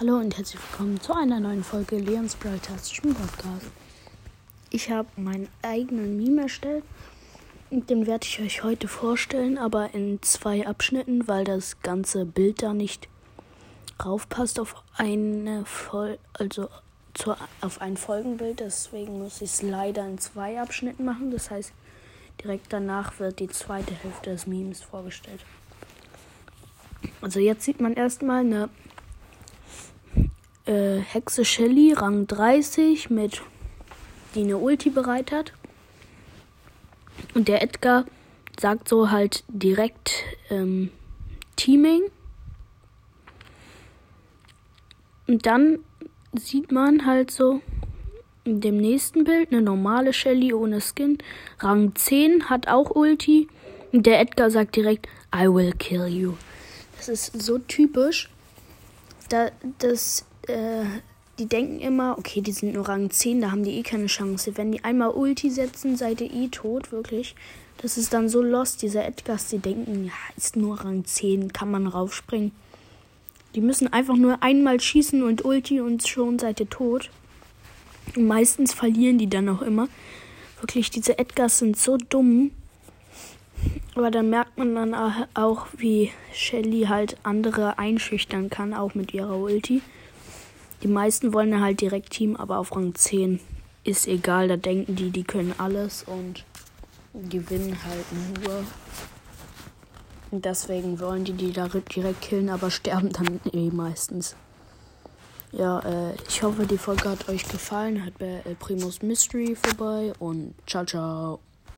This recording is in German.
Hallo und herzlich willkommen zu einer neuen Folge Leons Broadcastischen Podcast. Ich habe meinen eigenen Meme erstellt und den werde ich euch heute vorstellen, aber in zwei Abschnitten, weil das ganze Bild da nicht raufpasst auf eine Fol also zu, auf ein Folgenbild. Deswegen muss ich es leider in zwei Abschnitten machen. Das heißt, direkt danach wird die zweite Hälfte des Memes vorgestellt. Also jetzt sieht man erstmal eine äh, Hexe Shelly, Rang 30, mit die eine Ulti bereit hat. Und der Edgar sagt so halt direkt ähm, Teaming. Und dann sieht man halt so in dem nächsten Bild eine normale Shelly ohne Skin. Rang 10 hat auch Ulti. Und der Edgar sagt direkt, I will kill you. Das ist so typisch. Da, das, äh, die denken immer, okay, die sind nur Rang 10, da haben die eh keine Chance. Wenn die einmal Ulti setzen, seid ihr eh tot, wirklich. Das ist dann so lost, dieser Edgars, die denken, ja, ist nur Rang 10, kann man raufspringen. Die müssen einfach nur einmal schießen und Ulti und schon seid ihr tot. Und meistens verlieren die dann auch immer. Wirklich, diese Edgars sind so dumm. Aber dann merkt man dann auch, wie Shelly halt andere einschüchtern kann, auch mit ihrer Ulti. Die meisten wollen halt direkt Team, aber auf Rang 10 ist egal. Da denken die, die können alles und gewinnen halt nur. Und deswegen wollen die die da direkt killen, aber sterben dann eh meistens. Ja, äh, ich hoffe, die Folge hat euch gefallen. Hat bei El Primus Mystery vorbei und ciao, ciao.